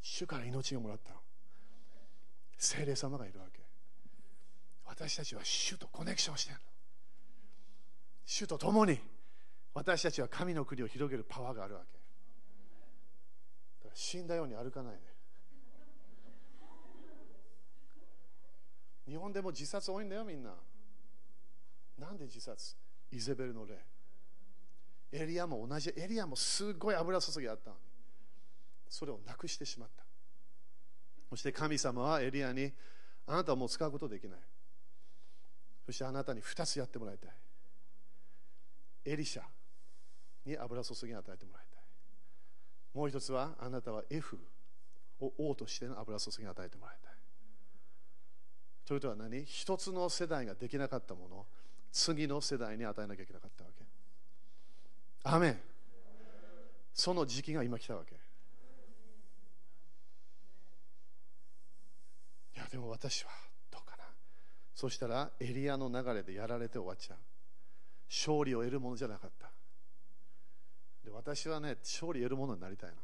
主から命をもらったの。精霊様がいるわけ。私たちは主とコネクションしてるの。主と共に私たちは神の国を広げるパワーがあるわけ。だから死んだように歩かないで。日本でも自殺多いんだよみんな。なんで自殺？イゼベルの霊。エリアも同じ。エリアもすごい油注ぎあったのに。それをなくしてしまった。そして神様はエリアにあなたはもう使うことできない。そしてあなたに2つやってもらいたい。エリシャに油注ぎを与えてもらいたい。もう一つはあなたは F を王としての油注ぎを与えてもらいたい。ということは何？一つの世代ができなかったものを次の世代に与えなきゃいけなかったわけ。アメン。その時期が今来たわけ。いやでも私はそしたらエリアの流れでやられて終わっちゃう。勝利を得るものじゃなかった。で私はね勝利得るものになりたいの。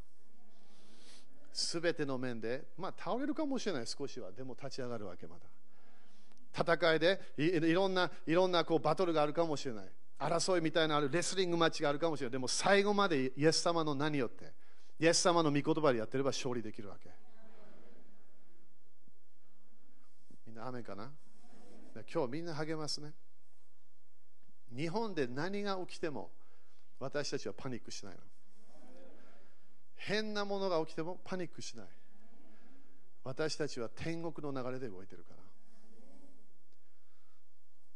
全ての面でまあ倒れるかもしれない少しは。でも立ち上がるわけまだ。戦いでいろんないろんなこうバトルがあるかもしれない。争いみたいなある。レスリングマッチがあるかもしれない。でも最後までイエス様の何よってイエス様の御言葉でやってれば勝利できるわけ。みんな雨かな？今日みんな励ますね。日本で何が起きても私たちはパニックしないの。変なものが起きてもパニックしない。私たちは天国の流れで動いてるか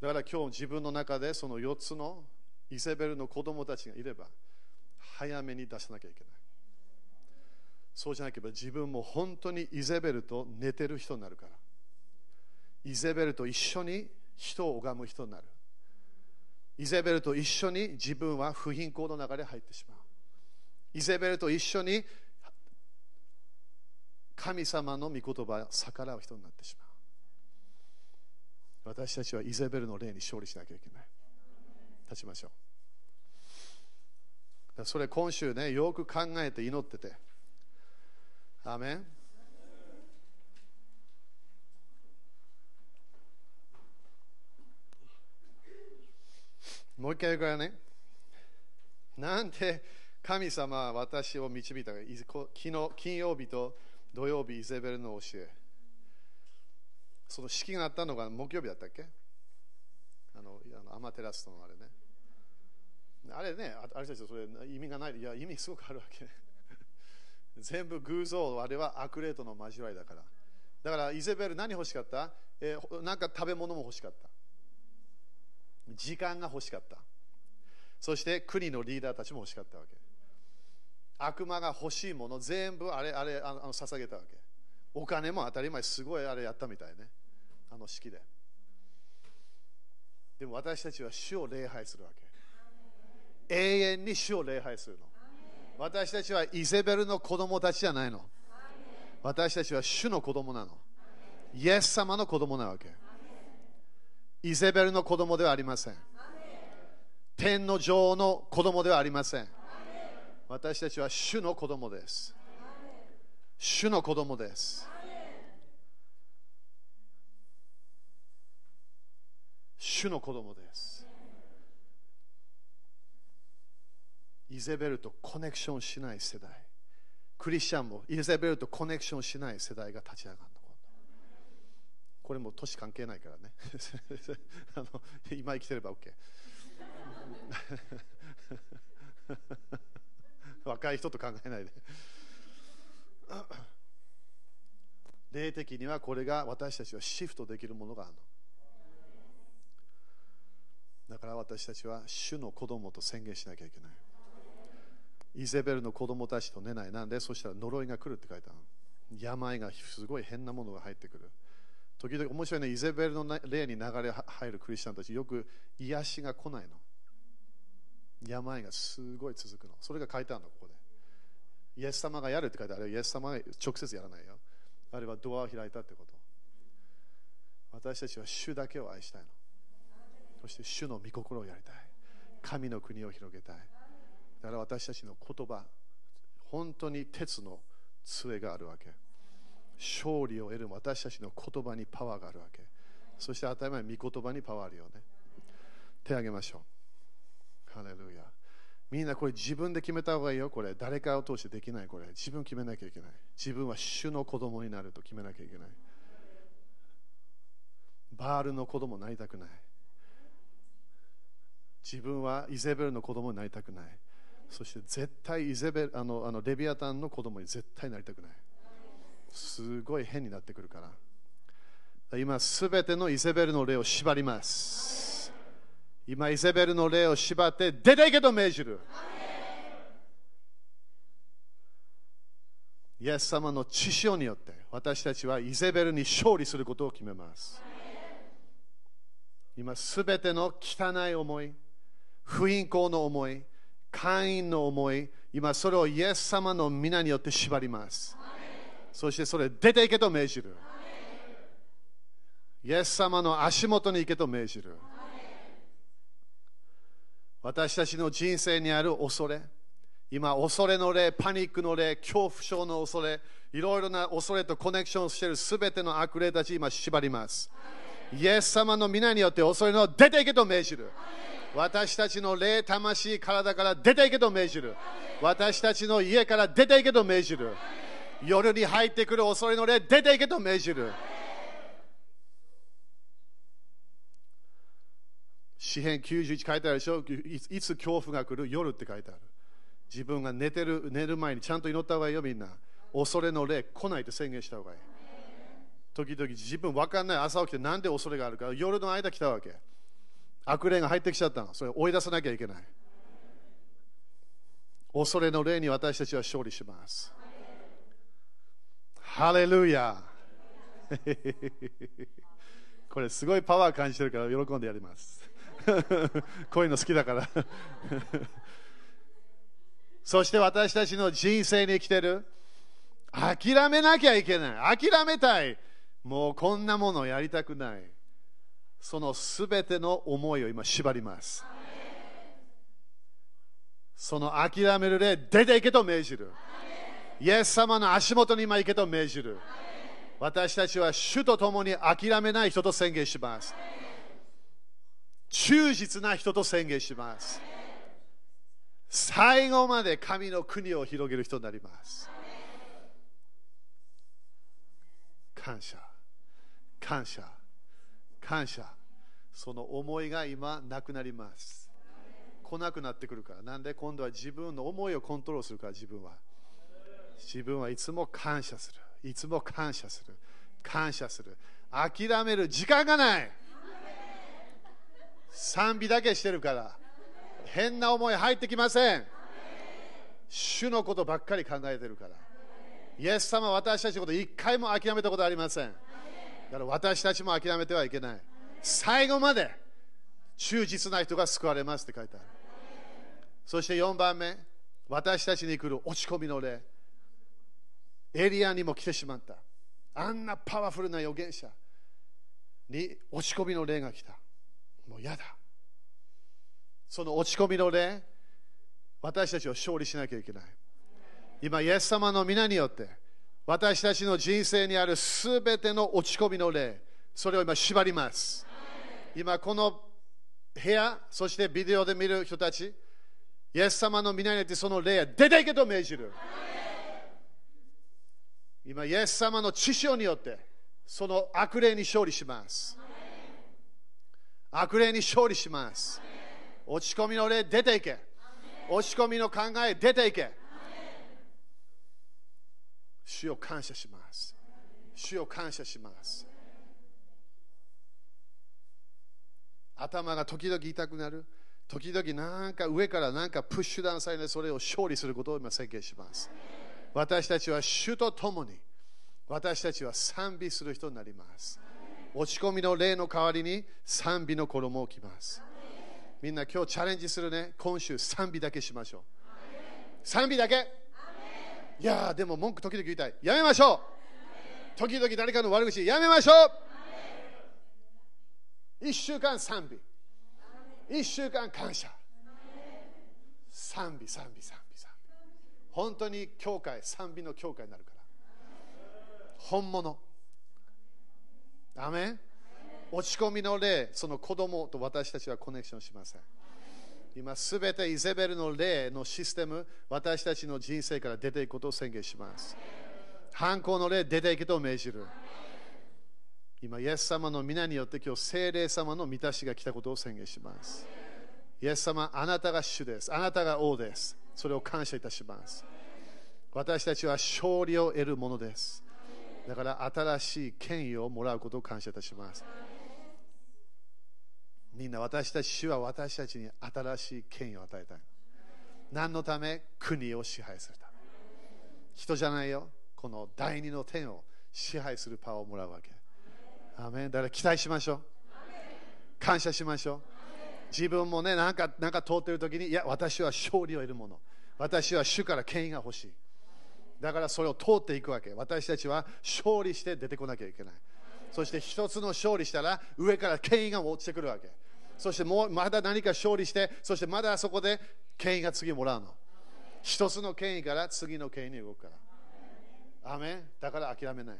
ら。だから今日自分の中でその4つのイゼベルの子供たちがいれば早めに出さなきゃいけない。そうじゃなければ自分も本当にイゼベルと寝てる人になるから。イゼベルと一緒に人を拝む人になる。イゼベルと一緒に自分は不貧困の中で入ってしまう。イゼベルと一緒に神様の御言葉を逆らう人になってしまう。私たちはイゼベルの霊に勝利しなきゃいけない。立ちましょう。それ今週ねよく考えて祈ってて。アメン。もう一回言うからね。なんで神様は私を導いたか。昨日、金曜日と土曜日、イゼベルの教え。その式があったのが木曜日だったっけ？あの、あのアマテラストのあれね。あれね、あれたちそれ意味がない。いや、意味すごくあるわけ。全部偶像、あれはアクレートの交わりだから。だから、イゼベル何欲しかった、えー、なんか食べ物も欲しかった。時間が欲しかった。そして国のリーダーたちも欲しかったわけ。悪魔が欲しいもの全部あれあれあの捧げたわけ。お金も当たり前すごいあれやったみたいね。あの式で。でも私たちは主を礼拝するわけ。永遠に主を礼拝するの。私たちはイゼベルの子供たちじゃないの。私たちは主の子供なの。イエス様の子供なわけ。イゼベルの子供ではありません。天の女王の子供ではありません。私たちは主の子供です。主の子供です。主の子供です。イゼベルとコネクションしない世代。クリスチャンもイゼベルとコネクションしない世代が立ち上がるこれも年関係ないからね あの今生きてれば OK 若い人と考えないで霊的にはこれが私たちはシフトできるものがあるのだから私たちは主の子供と宣言しなきゃいけない。イゼベルの子供たちと寝ない。なんで？そしたら呪いが来るって書いてある。病がすごい変なものが入ってくる。時々面白いね、イゼベルの霊に流れ入るクリスチャンたち、よく癒しが来ないの。病がすごい続くの。それが書いてあるの、ここで。イエス様がやるって書いてある。イエス様が直接やらないよ。あれはドアを開いたってこと。私たちは主だけを愛したいの。そして主の御心をやりたい。神の国を広げたい。だから私たちの言葉、本当に鉄の杖があるわけ。勝利を得る私たちの言葉にパワーがあるわけ。そして当たり前、御言葉にパワーあるよね。手を挙げましょう。ハレルヤ。みんなこれ自分で決めた方がいいよ。これ誰かを通してできない。これ自分決めなきゃいけない。自分は主の子供になると決めなきゃいけない。バールの子供になりたくない。自分はイゼベルの子供になりたくない。そして絶対イゼベルあのあのレビアタンの子供に絶対なりたくない。すごい変になってくるから。今、すべてのイゼベルの霊を縛ります。今、イゼベルの霊を縛って出ていけと命じる。イエス様の知潮によって私たちはイゼベルに勝利することを決めます。今、すべての汚い思い、不陰行の思い、会員の思い、今それをイエス様の皆によって縛ります。そしてそれ出ていけと命じる。イエス様の足元に行けと命じる。私たちの人生にある恐れ、今、恐れの霊、パニックの霊、恐怖症の恐れ、いろいろな恐れとコネクションしているすべての悪霊たち、今、縛ります。イエス様の皆によって恐れの出ていけと命じる。私たちの霊、魂、体から出ていけと命じる。私たちの家から出ていけと命じる。夜に入ってくる恐れの霊、出ていけと命じる。詩編91書いてあるでしょ？いつ恐怖が来る？夜って書いてある。自分が寝てる寝る前にちゃんと祈った方がいいよ、みんな。恐れの霊来ないと宣言した方がいい。時々自分分かんない朝起きてなんで恐れがあるか夜の間来たわけ悪霊が入ってきちゃったのそれ追い出さなきゃいけない恐れの霊に私たちは勝利しますハレルヤこれすごいパワー感じてるから喜んでやります。こういうの好きだから。そして私たちの人生に生きてる。諦めなきゃいけない。諦めたい。もうこんなものやりたくない。そのすべての思いを今縛ります。その諦める霊、出ていけと命じる。イエス様の足元に今行けと命じる。私たちは主と共に諦めない人と宣言します。忠実な人と宣言します。最後まで神の国を広げる人になります。感謝。感謝感謝その思いが今なくなります来なくなってくるからなんで今度は自分の思いをコントロールするから自分は自分はいつも感謝する。いつも感謝する。感謝する。諦める時間がない。賛美だけしてるから。変な思い入ってきません。主のことばっかり考えてるから。イエス様私たちのこと一回も諦めたことありません。だから私たちも諦めてはいけない。最後まで忠実な人が救われますって書いてある。そして4番目、私たちに来る落ち込みの霊。エリアにも来てしまった。あんなパワフルな預言者に落ち込みの霊が来た。もう嫌だ。その落ち込みの霊、私たちは勝利しなきゃいけない。今、イエス様の皆によって、私たちの人生にあるすべての落ち込みの霊、それを今縛ります。今この部屋、そしてビデオで見る人たち、イエス様の皆によってその霊出ていけと命じる。今、イエス様の知性によって、その悪霊に勝利します。悪霊に勝利します。落ち込みの霊出ていけ。落ち込みの考え出ていけ。主を感謝します。主を感謝します。頭が時々痛くなる。時々なんか上からなんかプッシュダウンされてそれを勝利することを今宣言します。私たちは主と共に私たちは賛美する人になります。落ち込みの霊の代わりに賛美の衣を着ます。みんな今日チャレンジするね。今週賛美だけしましょう。賛美だけいやーでも文句時々言いたい。やめましょう時々誰かの悪口やめましょう一週間賛美。一週間感謝。賛美、賛美、賛美、賛美。本当に教会、賛美の教会になるから。本物。アメン落ち込みの霊、その子供と私たちはコネクションしません。今すべてイゼベルの霊のシステム、私たちの人生から出ていくことを宣言します。反抗の霊、出ていけと命じる。今、イエス様の皆によって今日、聖霊様の満たしが来たことを宣言します。イエス様、あなたが主です。あなたが王です。それを感謝いたします。私たちは勝利を得るものです。だから新しい権威をもらうことを感謝いたします。みんな私たち、主は私たちに新しい権威を与えたい。何のため？国を支配するため。人じゃないよ。この第二の天を支配するパワーをもらうわけ。アメだから期待しましょう。感謝しましょう。自分もね、なんかなんか通ってる時に、いや、私は勝利を得るもの。私は主から権威が欲しい。だからそれを通っていくわけ。私たちは勝利して出てこなきゃいけない。そして一つの勝利したら上から権威が落ちてくるわけ。そしてもうまだ何か勝利して、そしてまだそこで権威が次もらうの。一つの権威から次の権威に動くから。アメだから諦めない。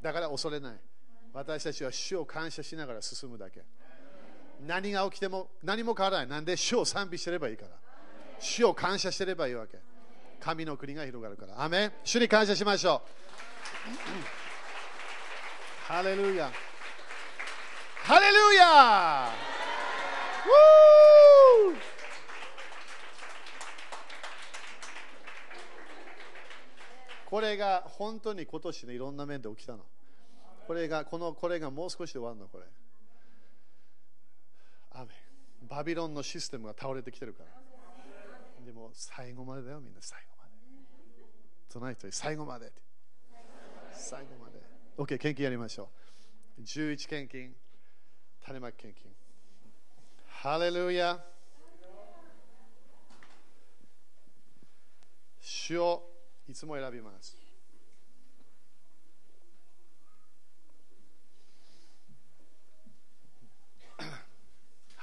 だから恐れない。私たちは主を感謝しながら進むだけ。何が起きても何も変わらない。なんで主を賛美してればいいから。主を感謝してればいいわけ。神の国が広がるから。アメン主に感謝しましょう。ハレルヤ。ハレルヤウーこれが本当に今年ねいろんな面で起きたの。これがこのこれがもう少しで終わるのこれ。アバビロンのシステムが倒れてきてるから。でも最後までだよみんな最後まで。その人に最後まで。最後まで。OK、献金やりましょう。11献金、種まき献金。ハレルヤ。主をいつも選びます。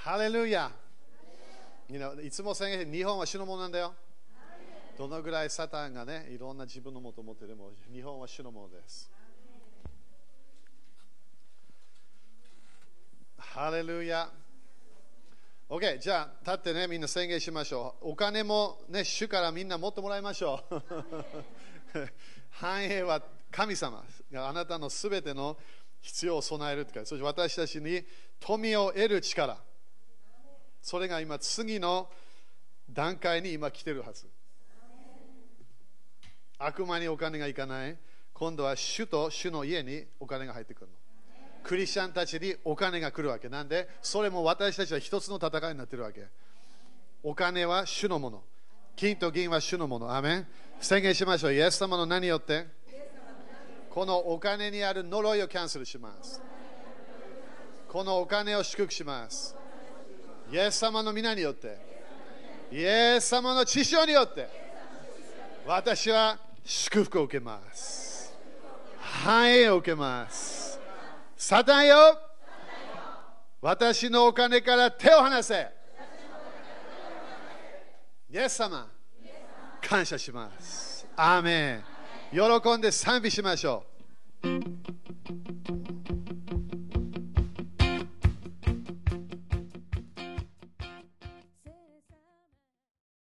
ハレルヤ。You know, いつも宣言して日本は主のものなんだよ。どのぐらいサタンがね、いろんな自分のもとを持ってでも、日本は主のものです。ハレルヤ。OK、じゃあ、立ってね、みんな宣言しましょう。お金もね、主からみんな持ってもらいましょう。繁栄は神様があなたのすべての必要を備えるとか、そして私たちに富を得る力。それが今、次の段階に今来てるはず。悪魔にお金がいかない。今度は主と主の家にお金が入ってくるの。クリスチャンたちにお金が来るわけ。なんで、それも私たちは一つの戦いになってるわけ。お金は主のもの。金と銀は主のもの。アメン宣言しましょう。イエス様の何よってこのお金にある呪いをキャンセルします。このお金を祝福します。イエス様の皆によって、イエス様の知性によって、私は祝福を受けます。繁栄を受けます。サタンよ私のお金から手を離せイエス様感謝します。アーメン喜んで賛美しましょう。